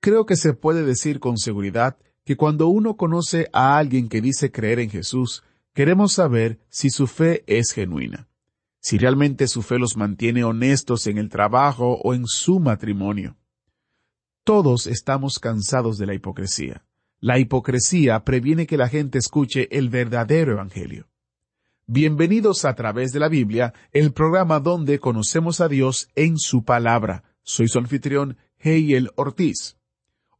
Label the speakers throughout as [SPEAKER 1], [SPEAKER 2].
[SPEAKER 1] Creo que se puede decir con seguridad que cuando uno conoce a alguien que dice creer en Jesús, queremos saber si su fe es genuina, si realmente su fe los mantiene honestos en el trabajo o en su matrimonio. Todos estamos cansados de la hipocresía. La hipocresía previene que la gente escuche el verdadero Evangelio. Bienvenidos a través de la Biblia, el programa donde conocemos a Dios en su palabra. Soy su anfitrión, Heiel Ortiz.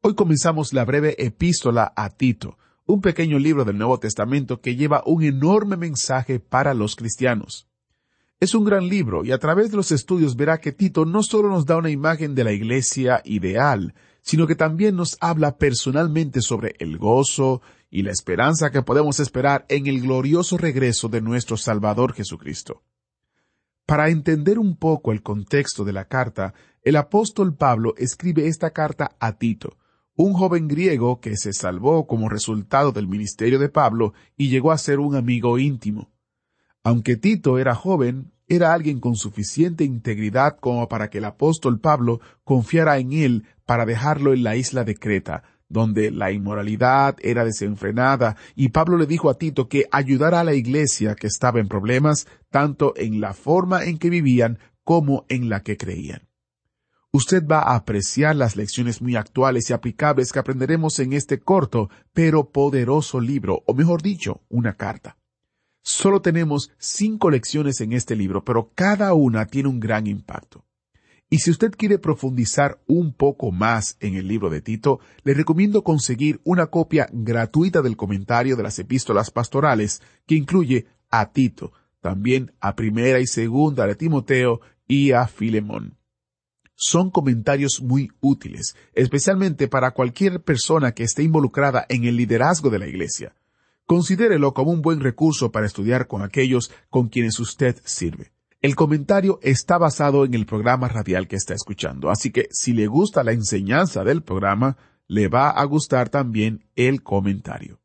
[SPEAKER 1] Hoy comenzamos la breve epístola a Tito, un pequeño libro del Nuevo Testamento que lleva un enorme mensaje para los cristianos. Es un gran libro y a través de los estudios verá que Tito no solo nos da una imagen de la iglesia ideal, sino que también nos habla personalmente sobre el gozo y la esperanza que podemos esperar en el glorioso regreso de nuestro Salvador Jesucristo. Para entender un poco el contexto de la carta, el apóstol Pablo escribe esta carta a Tito, un joven griego que se salvó como resultado del ministerio de Pablo y llegó a ser un amigo íntimo. Aunque Tito era joven, era alguien con suficiente integridad como para que el apóstol Pablo confiara en él para dejarlo en la isla de Creta, donde la inmoralidad era desenfrenada, y Pablo le dijo a Tito que ayudara a la iglesia que estaba en problemas, tanto en la forma en que vivían como en la que creían. Usted va a apreciar las lecciones muy actuales y aplicables que aprenderemos en este corto pero poderoso libro, o mejor dicho, una carta. Solo tenemos cinco lecciones en este libro, pero cada una tiene un gran impacto. Y si usted quiere profundizar un poco más en el libro de Tito, le recomiendo conseguir una copia gratuita del comentario de las epístolas pastorales que incluye a Tito, también a primera y segunda de Timoteo y a Filemón son comentarios muy útiles, especialmente para cualquier persona que esté involucrada en el liderazgo de la Iglesia. Considérelo como un buen recurso para estudiar con aquellos con quienes usted sirve. El comentario está basado en el programa radial que está escuchando, así que si le gusta la enseñanza del programa, le va a gustar también el comentario.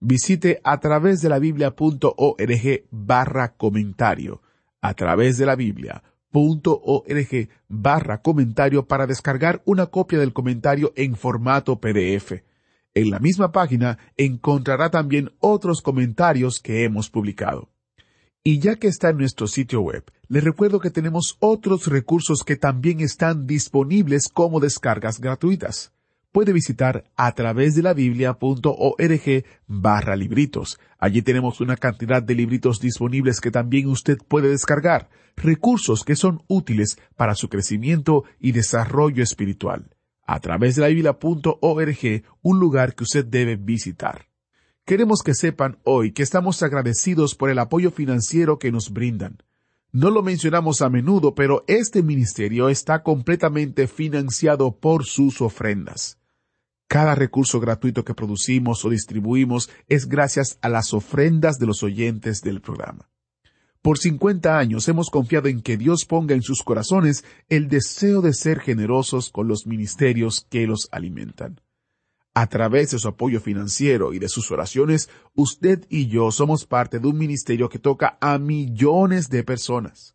[SPEAKER 1] Visite a través de la biblia.org barra comentario, a través de la Biblia barra comentario para descargar una copia del comentario en formato PDF. En la misma página encontrará también otros comentarios que hemos publicado. Y ya que está en nuestro sitio web, le recuerdo que tenemos otros recursos que también están disponibles como descargas gratuitas puede visitar a través de la biblia.org barra libritos. Allí tenemos una cantidad de libritos disponibles que también usted puede descargar, recursos que son útiles para su crecimiento y desarrollo espiritual. A través de la biblia.org, un lugar que usted debe visitar. Queremos que sepan hoy que estamos agradecidos por el apoyo financiero que nos brindan. No lo mencionamos a menudo, pero este ministerio está completamente financiado por sus ofrendas. Cada recurso gratuito que producimos o distribuimos es gracias a las ofrendas de los oyentes del programa. Por 50 años hemos confiado en que Dios ponga en sus corazones el deseo de ser generosos con los ministerios que los alimentan. A través de su apoyo financiero y de sus oraciones, usted y yo somos parte de un ministerio que toca a millones de personas.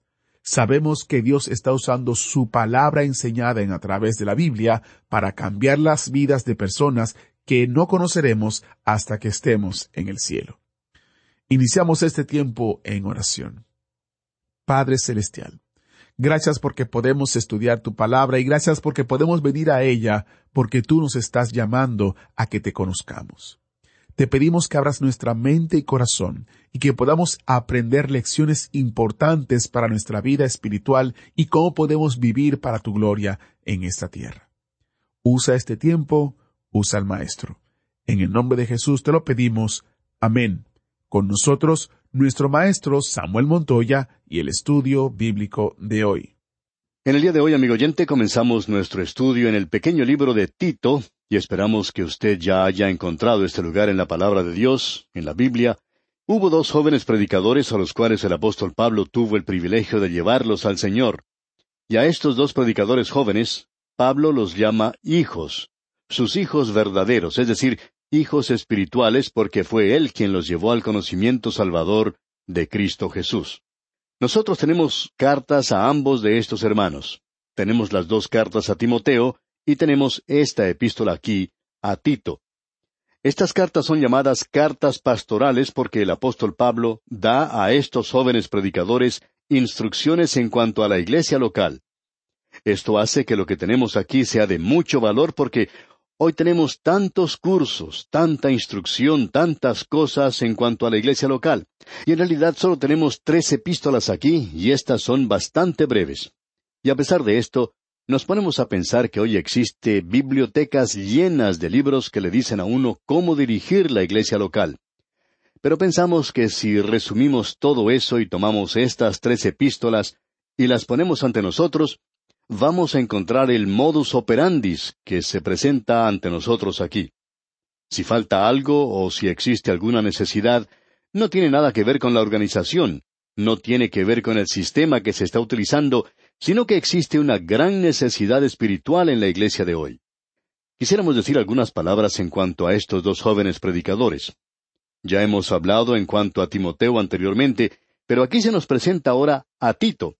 [SPEAKER 1] Sabemos que Dios está usando su palabra enseñada en a través de la Biblia para cambiar las vidas de personas que no conoceremos hasta que estemos en el cielo. Iniciamos este tiempo en oración. Padre Celestial, gracias porque podemos estudiar tu palabra y gracias porque podemos venir a ella porque tú nos estás llamando a que te conozcamos. Te pedimos que abras nuestra mente y corazón y que podamos aprender lecciones importantes para nuestra vida espiritual y cómo podemos vivir para tu gloria en esta tierra. Usa este tiempo, usa al Maestro. En el nombre de Jesús te lo pedimos. Amén. Con nosotros, nuestro Maestro Samuel Montoya y el estudio bíblico de hoy.
[SPEAKER 2] En el día de hoy, amigo oyente, comenzamos nuestro estudio en el pequeño libro de Tito, y esperamos que usted ya haya encontrado este lugar en la palabra de Dios, en la Biblia. Hubo dos jóvenes predicadores a los cuales el apóstol Pablo tuvo el privilegio de llevarlos al Señor. Y a estos dos predicadores jóvenes, Pablo los llama hijos, sus hijos verdaderos, es decir, hijos espirituales porque fue Él quien los llevó al conocimiento salvador de Cristo Jesús. Nosotros tenemos cartas a ambos de estos hermanos. Tenemos las dos cartas a Timoteo y tenemos esta epístola aquí, a Tito. Estas cartas son llamadas cartas pastorales porque el apóstol Pablo da a estos jóvenes predicadores instrucciones en cuanto a la iglesia local. Esto hace que lo que tenemos aquí sea de mucho valor porque hoy tenemos tantos cursos, tanta instrucción, tantas cosas en cuanto a la iglesia local. Y en realidad solo tenemos tres epístolas aquí y estas son bastante breves. Y a pesar de esto, nos ponemos a pensar que hoy existe bibliotecas llenas de libros que le dicen a uno cómo dirigir la iglesia local. Pero pensamos que si resumimos todo eso y tomamos estas tres epístolas y las ponemos ante nosotros, vamos a encontrar el modus operandis que se presenta ante nosotros aquí. Si falta algo o si existe alguna necesidad, no tiene nada que ver con la organización, no tiene que ver con el sistema que se está utilizando, sino que existe una gran necesidad espiritual en la iglesia de hoy. Quisiéramos decir algunas palabras en cuanto a estos dos jóvenes predicadores. Ya hemos hablado en cuanto a Timoteo anteriormente, pero aquí se nos presenta ahora a Tito.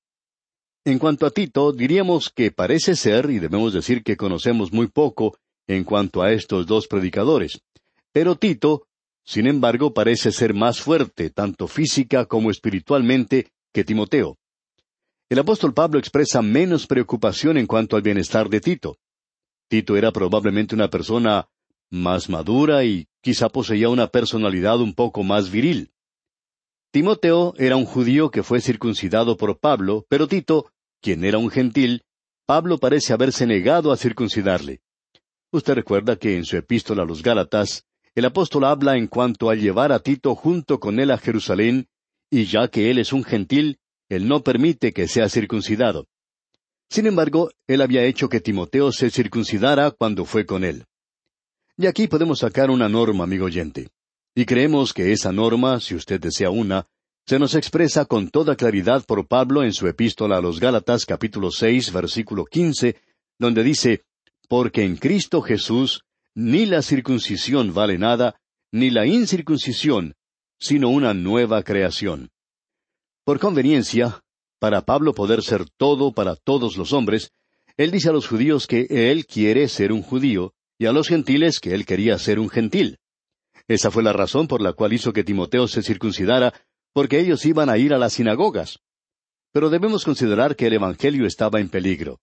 [SPEAKER 2] En cuanto a Tito, diríamos que parece ser, y debemos decir que conocemos muy poco en cuanto a estos dos predicadores. Pero Tito sin embargo, parece ser más fuerte, tanto física como espiritualmente, que Timoteo. El apóstol Pablo expresa menos preocupación en cuanto al bienestar de Tito. Tito era probablemente una persona más madura y quizá poseía una personalidad un poco más viril. Timoteo era un judío que fue circuncidado por Pablo, pero Tito, quien era un gentil, Pablo parece haberse negado a circuncidarle. Usted recuerda que en su epístola a los Gálatas, el apóstol habla en cuanto a llevar a Tito junto con él a Jerusalén, y ya que él es un gentil, él no permite que sea circuncidado. Sin embargo, él había hecho que Timoteo se circuncidara cuando fue con él. Y aquí podemos sacar una norma, amigo oyente. Y creemos que esa norma, si usted desea una, se nos expresa con toda claridad por Pablo en su epístola a los Gálatas capítulo seis versículo quince, donde dice, Porque en Cristo Jesús ni la circuncisión vale nada, ni la incircuncisión, sino una nueva creación. Por conveniencia, para Pablo poder ser todo para todos los hombres, él dice a los judíos que él quiere ser un judío, y a los gentiles que él quería ser un gentil. Esa fue la razón por la cual hizo que Timoteo se circuncidara, porque ellos iban a ir a las sinagogas. Pero debemos considerar que el Evangelio estaba en peligro.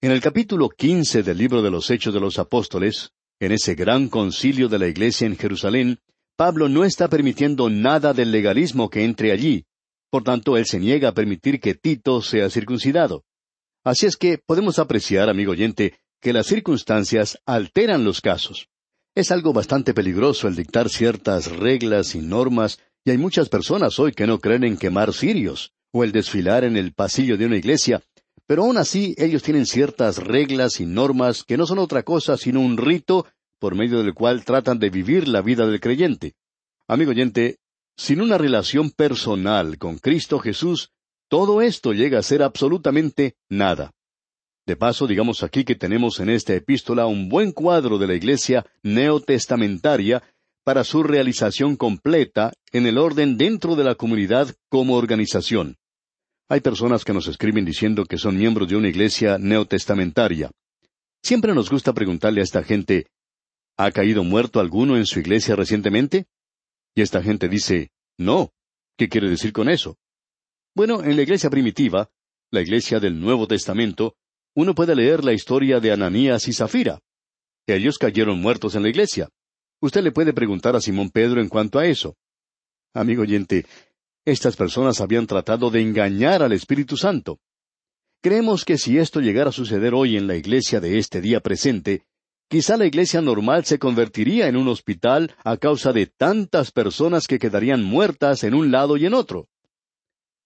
[SPEAKER 2] En el capítulo quince del libro de los Hechos de los Apóstoles, en ese gran concilio de la Iglesia en Jerusalén, Pablo no está permitiendo nada del legalismo que entre allí. Por tanto, él se niega a permitir que Tito sea circuncidado. Así es que podemos apreciar, amigo oyente, que las circunstancias alteran los casos. Es algo bastante peligroso el dictar ciertas reglas y normas, y hay muchas personas hoy que no creen en quemar cirios, o el desfilar en el pasillo de una iglesia, pero aún así ellos tienen ciertas reglas y normas que no son otra cosa sino un rito por medio del cual tratan de vivir la vida del creyente. Amigo oyente, sin una relación personal con Cristo Jesús, todo esto llega a ser absolutamente nada. De paso, digamos aquí que tenemos en esta epístola un buen cuadro de la iglesia neotestamentaria para su realización completa en el orden dentro de la comunidad como organización. Hay personas que nos escriben diciendo que son miembros de una iglesia neotestamentaria. Siempre nos gusta preguntarle a esta gente, ¿ha caído muerto alguno en su iglesia recientemente? Y esta gente dice, no. ¿Qué quiere decir con eso? Bueno, en la iglesia primitiva, la iglesia del Nuevo Testamento, uno puede leer la historia de Ananías y Zafira. Ellos cayeron muertos en la iglesia. Usted le puede preguntar a Simón Pedro en cuanto a eso. Amigo oyente, estas personas habían tratado de engañar al Espíritu Santo. Creemos que si esto llegara a suceder hoy en la iglesia de este día presente, quizá la iglesia normal se convertiría en un hospital a causa de tantas personas que quedarían muertas en un lado y en otro.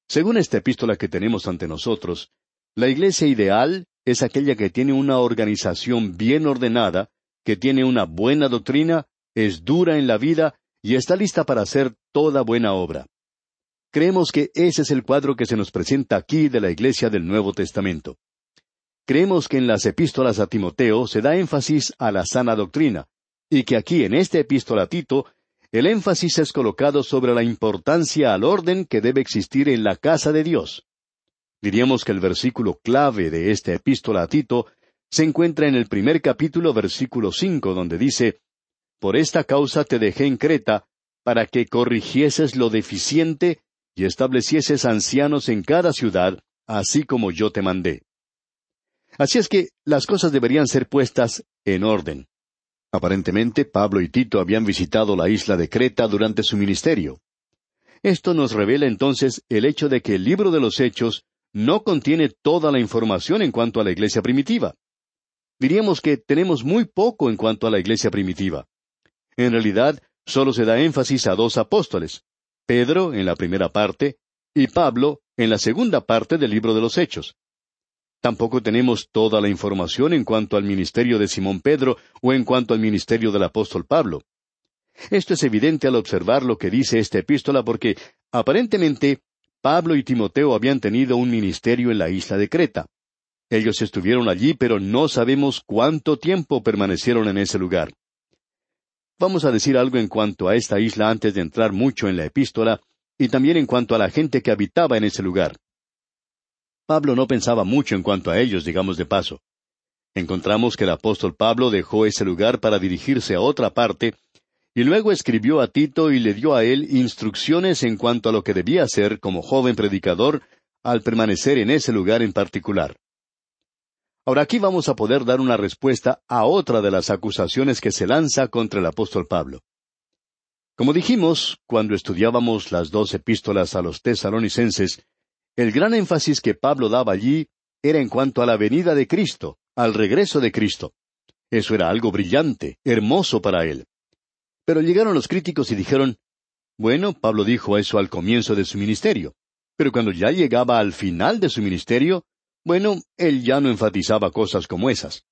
[SPEAKER 2] Según esta epístola que tenemos ante nosotros, La iglesia ideal es aquella que tiene una organización bien ordenada, que tiene una buena doctrina, es dura en la vida y está lista para hacer toda buena obra. Creemos que ese es el cuadro que se nos presenta aquí de la iglesia del Nuevo Testamento. Creemos que en las epístolas a Timoteo se da énfasis a la sana doctrina, y que aquí en esta epístola a Tito el énfasis es colocado sobre la importancia al orden que debe existir en la casa de Dios. Diríamos que el versículo clave de esta epístola a Tito se encuentra en el primer capítulo versículo cinco, donde dice Por esta causa te dejé en Creta, para que corrigieses lo deficiente y establecieses ancianos en cada ciudad, así como yo te mandé. Así es que las cosas deberían ser puestas en orden. Aparentemente, Pablo y Tito habían visitado la isla de Creta durante su ministerio. Esto nos revela entonces el hecho de que el libro de los Hechos no contiene toda la información en cuanto a la iglesia primitiva. Diríamos que tenemos muy poco en cuanto a la iglesia primitiva. En realidad, solo se da énfasis a dos apóstoles, Pedro en la primera parte y Pablo en la segunda parte del libro de los Hechos. Tampoco tenemos toda la información en cuanto al ministerio de Simón Pedro o en cuanto al ministerio del apóstol Pablo. Esto es evidente al observar lo que dice esta epístola porque, aparentemente, Pablo y Timoteo habían tenido un ministerio en la isla de Creta. Ellos estuvieron allí, pero no sabemos cuánto tiempo permanecieron en ese lugar. Vamos a decir algo en cuanto a esta isla antes de entrar mucho en la epístola, y también en cuanto a la gente que habitaba en ese lugar. Pablo no pensaba mucho en cuanto a ellos, digamos de paso. Encontramos que el apóstol Pablo dejó ese lugar para dirigirse a otra parte, y luego escribió a Tito y le dio a él instrucciones en cuanto a lo que debía hacer como joven predicador al permanecer en ese lugar en particular. Ahora aquí vamos a poder dar una respuesta a otra de las acusaciones que se lanza contra el apóstol Pablo. Como dijimos, cuando estudiábamos las dos epístolas a los tesalonicenses, el gran énfasis que Pablo daba allí era en cuanto a la venida de Cristo, al regreso de Cristo. Eso era algo brillante, hermoso para él. Pero llegaron los críticos y dijeron, bueno, Pablo dijo eso al comienzo de su ministerio, pero cuando ya llegaba al final de su ministerio, bueno, él ya no enfatizaba cosas como esas.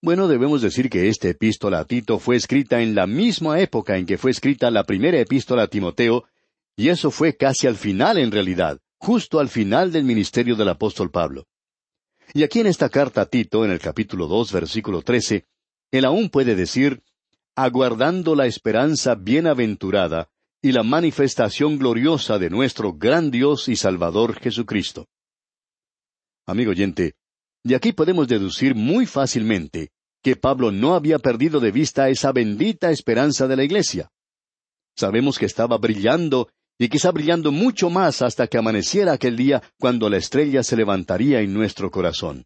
[SPEAKER 2] Bueno, debemos decir que esta epístola a Tito fue escrita en la misma época en que fue escrita la primera epístola a Timoteo, y eso fue casi al final en realidad, justo al final del ministerio del apóstol Pablo. Y aquí en esta carta a Tito, en el capítulo dos, versículo trece, él aún puede decir, aguardando la esperanza bienaventurada y la manifestación gloriosa de nuestro gran Dios y Salvador Jesucristo. Amigo oyente, de aquí podemos deducir muy fácilmente que Pablo no había perdido de vista esa bendita esperanza de la Iglesia. Sabemos que estaba brillando y quizá brillando mucho más hasta que amaneciera aquel día cuando la estrella se levantaría en nuestro corazón.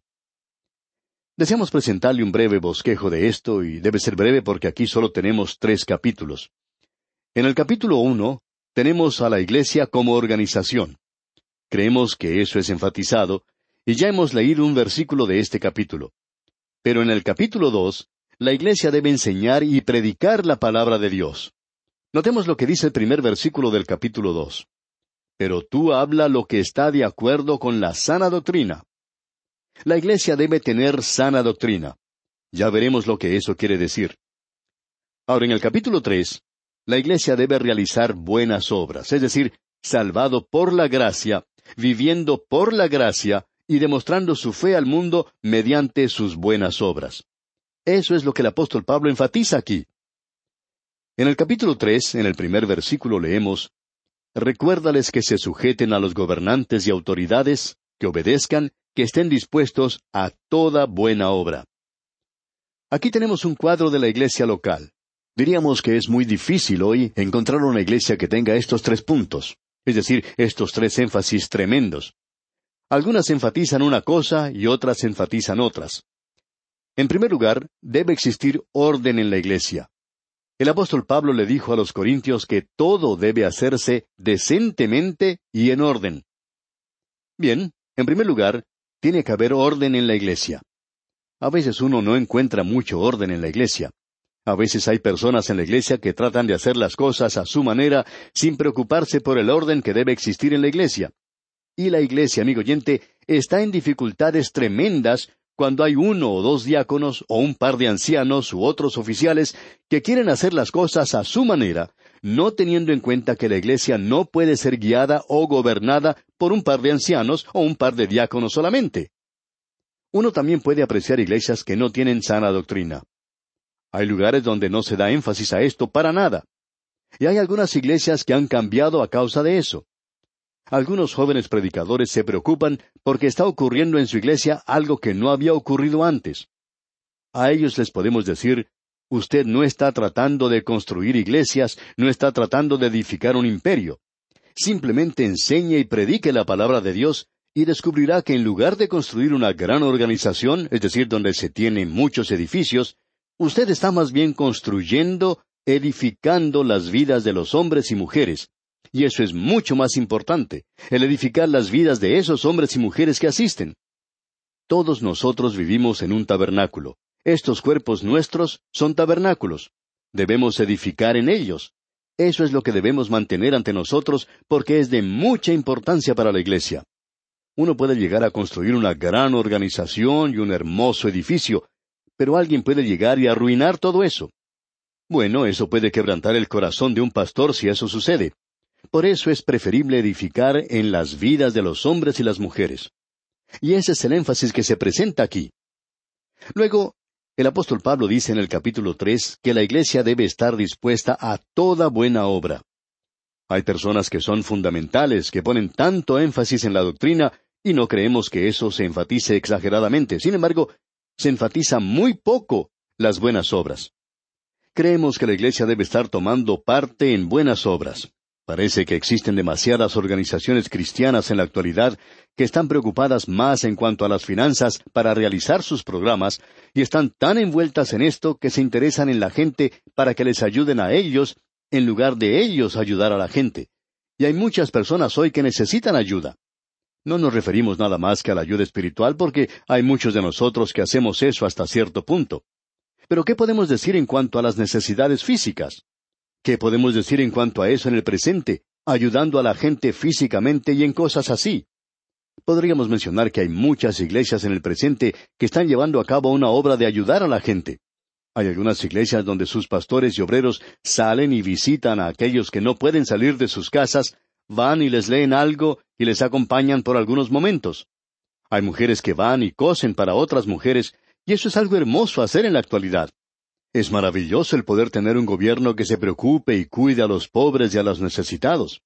[SPEAKER 2] Deseamos presentarle un breve bosquejo de esto, y debe ser breve porque aquí solo tenemos tres capítulos. En el capítulo uno tenemos a la Iglesia como organización. Creemos que eso es enfatizado, y ya hemos leído un versículo de este capítulo. Pero en el capítulo dos, la Iglesia debe enseñar y predicar la palabra de Dios. Notemos lo que dice el primer versículo del capítulo dos. Pero tú habla lo que está de acuerdo con la sana doctrina. La iglesia debe tener sana doctrina. Ya veremos lo que eso quiere decir. Ahora, en el capítulo tres, la iglesia debe realizar buenas obras, es decir, salvado por la gracia, viviendo por la gracia y demostrando su fe al mundo mediante sus buenas obras. Eso es lo que el apóstol Pablo enfatiza aquí. En el capítulo tres, en el primer versículo leemos, Recuérdales que se sujeten a los gobernantes y autoridades, que obedezcan, que estén dispuestos a toda buena obra. Aquí tenemos un cuadro de la iglesia local. Diríamos que es muy difícil hoy encontrar una iglesia que tenga estos tres puntos, es decir, estos tres énfasis tremendos. Algunas enfatizan una cosa y otras enfatizan otras. En primer lugar, debe existir orden en la iglesia. El apóstol Pablo le dijo a los corintios que todo debe hacerse decentemente y en orden. Bien, en primer lugar, tiene que haber orden en la iglesia. A veces uno no encuentra mucho orden en la iglesia. A veces hay personas en la iglesia que tratan de hacer las cosas a su manera sin preocuparse por el orden que debe existir en la iglesia. Y la iglesia, amigo oyente, está en dificultades tremendas cuando hay uno o dos diáconos o un par de ancianos u otros oficiales que quieren hacer las cosas a su manera, no teniendo en cuenta que la iglesia no puede ser guiada o gobernada por un par de ancianos o un par de diáconos solamente. Uno también puede apreciar iglesias que no tienen sana doctrina. Hay lugares donde no se da énfasis a esto para nada. Y hay algunas iglesias que han cambiado a causa de eso. Algunos jóvenes predicadores se preocupan porque está ocurriendo en su iglesia algo que no había ocurrido antes. A ellos les podemos decir, usted no está tratando de construir iglesias, no está tratando de edificar un imperio. Simplemente enseñe y predique la palabra de Dios y descubrirá que en lugar de construir una gran organización, es decir, donde se tienen muchos edificios, usted está más bien construyendo, edificando las vidas de los hombres y mujeres, y eso es mucho más importante, el edificar las vidas de esos hombres y mujeres que asisten. Todos nosotros vivimos en un tabernáculo. Estos cuerpos nuestros son tabernáculos. Debemos edificar en ellos. Eso es lo que debemos mantener ante nosotros porque es de mucha importancia para la Iglesia. Uno puede llegar a construir una gran organización y un hermoso edificio, pero alguien puede llegar y arruinar todo eso. Bueno, eso puede quebrantar el corazón de un pastor si eso sucede. Por eso es preferible edificar en las vidas de los hombres y las mujeres. Y ese es el énfasis que se presenta aquí. Luego, el apóstol Pablo dice en el capítulo tres que la iglesia debe estar dispuesta a toda buena obra. Hay personas que son fundamentales, que ponen tanto énfasis en la doctrina, y no creemos que eso se enfatice exageradamente. Sin embargo, se enfatiza muy poco las buenas obras. Creemos que la Iglesia debe estar tomando parte en buenas obras. Parece que existen demasiadas organizaciones cristianas en la actualidad que están preocupadas más en cuanto a las finanzas para realizar sus programas y están tan envueltas en esto que se interesan en la gente para que les ayuden a ellos en lugar de ellos ayudar a la gente. Y hay muchas personas hoy que necesitan ayuda. No nos referimos nada más que a la ayuda espiritual porque hay muchos de nosotros que hacemos eso hasta cierto punto. Pero ¿qué podemos decir en cuanto a las necesidades físicas? ¿Qué podemos decir en cuanto a eso en el presente, ayudando a la gente físicamente y en cosas así? Podríamos mencionar que hay muchas iglesias en el presente que están llevando a cabo una obra de ayudar a la gente. Hay algunas iglesias donde sus pastores y obreros salen y visitan a aquellos que no pueden salir de sus casas, van y les leen algo y les acompañan por algunos momentos. Hay mujeres que van y cosen para otras mujeres, y eso es algo hermoso hacer en la actualidad. Es maravilloso el poder tener un gobierno que se preocupe y cuide a los pobres y a los necesitados.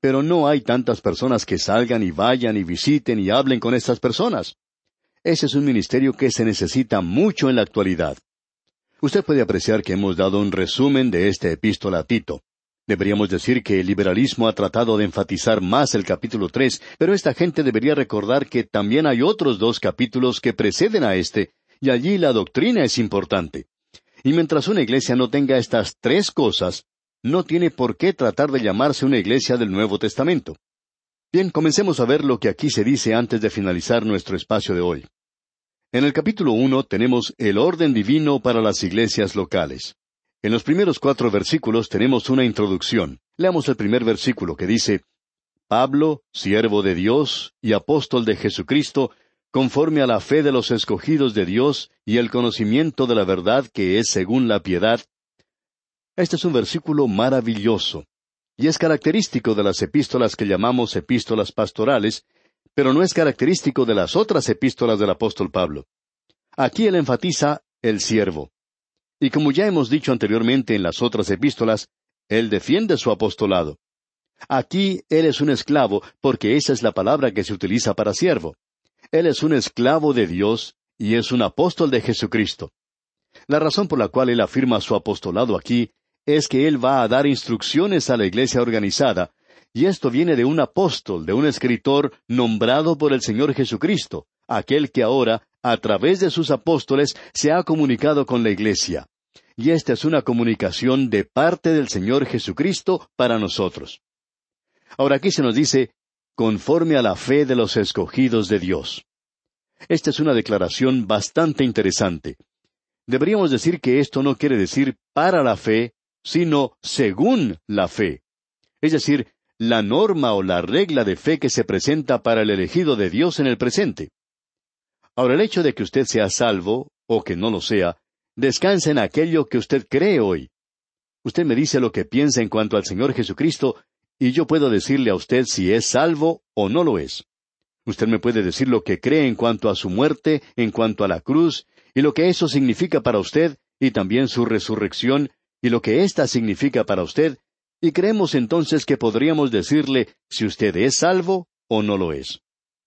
[SPEAKER 2] Pero no hay tantas personas que salgan y vayan y visiten y hablen con estas personas. Ese es un ministerio que se necesita mucho en la actualidad. Usted puede apreciar que hemos dado un resumen de este epístola a Tito. Deberíamos decir que el liberalismo ha tratado de enfatizar más el capítulo tres, pero esta gente debería recordar que también hay otros dos capítulos que preceden a este, y allí la doctrina es importante. Y mientras una iglesia no tenga estas tres cosas, no tiene por qué tratar de llamarse una iglesia del Nuevo Testamento. Bien, comencemos a ver lo que aquí se dice antes de finalizar nuestro espacio de hoy. En el capítulo uno tenemos el orden divino para las iglesias locales. En los primeros cuatro versículos tenemos una introducción. Leamos el primer versículo que dice, Pablo, siervo de Dios y apóstol de Jesucristo, conforme a la fe de los escogidos de Dios y el conocimiento de la verdad que es según la piedad. Este es un versículo maravilloso, y es característico de las epístolas que llamamos epístolas pastorales, pero no es característico de las otras epístolas del apóstol Pablo. Aquí él enfatiza el siervo. Y como ya hemos dicho anteriormente en las otras epístolas, él defiende su apostolado. Aquí él es un esclavo porque esa es la palabra que se utiliza para siervo. Él es un esclavo de Dios y es un apóstol de Jesucristo. La razón por la cual él afirma su apostolado aquí es que él va a dar instrucciones a la iglesia organizada y esto viene de un apóstol, de un escritor nombrado por el Señor Jesucristo, aquel que ahora, a través de sus apóstoles, se ha comunicado con la Iglesia. Y esta es una comunicación de parte del Señor Jesucristo para nosotros. Ahora aquí se nos dice, conforme a la fe de los escogidos de Dios. Esta es una declaración bastante interesante. Deberíamos decir que esto no quiere decir para la fe, sino según la fe. Es decir, la norma o la regla de fe que se presenta para el elegido de Dios en el presente. Ahora, el hecho de que usted sea salvo, o que no lo sea, descansa en aquello que usted cree hoy. Usted me dice lo que piensa en cuanto al Señor Jesucristo, y yo puedo decirle a usted si es salvo o no lo es. Usted me puede decir lo que cree en cuanto a su muerte, en cuanto a la cruz, y lo que eso significa para usted, y también su resurrección, y lo que ésta significa para usted, y creemos entonces que podríamos decirle si usted es salvo o no lo es.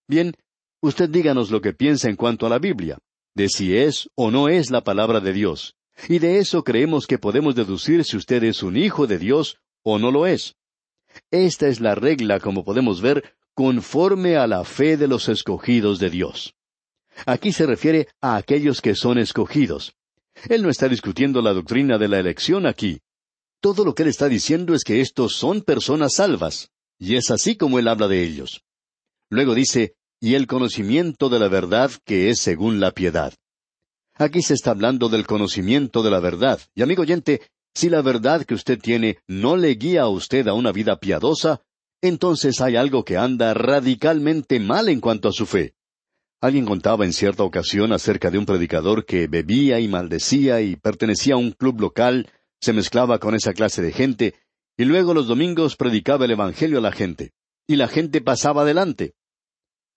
[SPEAKER 2] Bien, usted díganos lo que piensa en cuanto a la Biblia, de si es o no es la palabra de Dios, y de eso creemos que podemos deducir si usted es un hijo de Dios o no lo es. Esta es la regla, como podemos ver, conforme a la fe de los escogidos de Dios. Aquí se refiere a aquellos que son escogidos. Él no está discutiendo la doctrina de la elección aquí. Todo lo que él está diciendo es que estos son personas salvas, y es así como él habla de ellos. Luego dice, y el conocimiento de la verdad que es según la piedad. Aquí se está hablando del conocimiento de la verdad, y amigo oyente, si la verdad que usted tiene no le guía a usted a una vida piadosa, entonces hay algo que anda radicalmente mal en cuanto a su fe. Alguien contaba en cierta ocasión acerca de un predicador que bebía y maldecía y pertenecía a un club local, se mezclaba con esa clase de gente, y luego los domingos predicaba el Evangelio a la gente, y la gente pasaba adelante.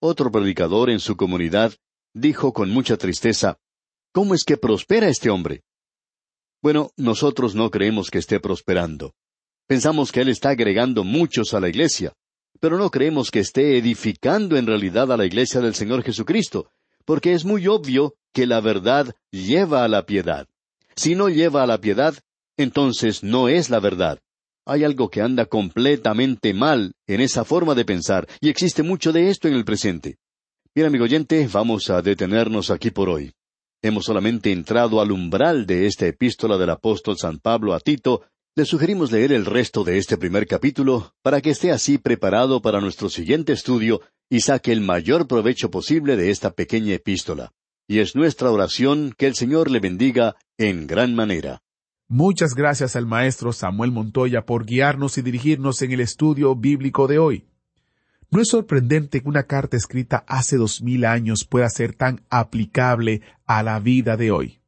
[SPEAKER 2] Otro predicador en su comunidad dijo con mucha tristeza, ¿Cómo es que prospera este hombre? Bueno, nosotros no creemos que esté prosperando. Pensamos que él está agregando muchos a la iglesia pero no creemos que esté edificando en realidad a la iglesia del Señor Jesucristo, porque es muy obvio que la verdad lleva a la piedad. Si no lleva a la piedad, entonces no es la verdad. Hay algo que anda completamente mal en esa forma de pensar, y existe mucho de esto en el presente. Bien, amigo oyente, vamos a detenernos aquí por hoy. Hemos solamente entrado al umbral de esta epístola del apóstol San Pablo a Tito, le sugerimos leer el resto de este primer capítulo para que esté así preparado para nuestro siguiente estudio y saque el mayor provecho posible de esta pequeña epístola. Y es nuestra oración que el Señor le bendiga en gran manera.
[SPEAKER 1] Muchas gracias al maestro Samuel Montoya por guiarnos y dirigirnos en el estudio bíblico de hoy. No es sorprendente que una carta escrita hace dos mil años pueda ser tan aplicable a la vida de hoy.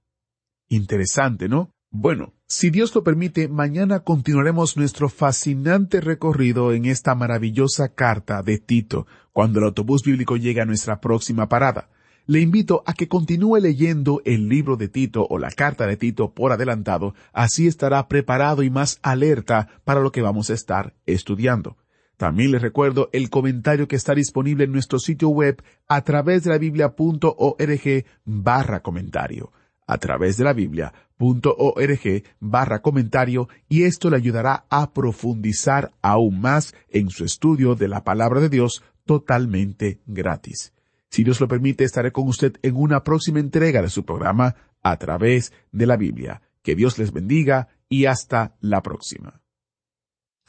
[SPEAKER 1] Interesante, ¿no? Bueno, si Dios lo permite, mañana continuaremos nuestro fascinante recorrido en esta maravillosa carta de Tito, cuando el autobús bíblico llegue a nuestra próxima parada. Le invito a que continúe leyendo el libro de Tito o la carta de Tito por adelantado, así estará preparado y más alerta para lo que vamos a estar estudiando. También les recuerdo el comentario que está disponible en nuestro sitio web a través de la biblia.org barra comentario a través de la biblia.org barra comentario y esto le ayudará a profundizar aún más en su estudio de la palabra de Dios totalmente gratis. Si Dios lo permite, estaré con usted en una próxima entrega de su programa a través de la Biblia. Que Dios les bendiga y hasta la próxima.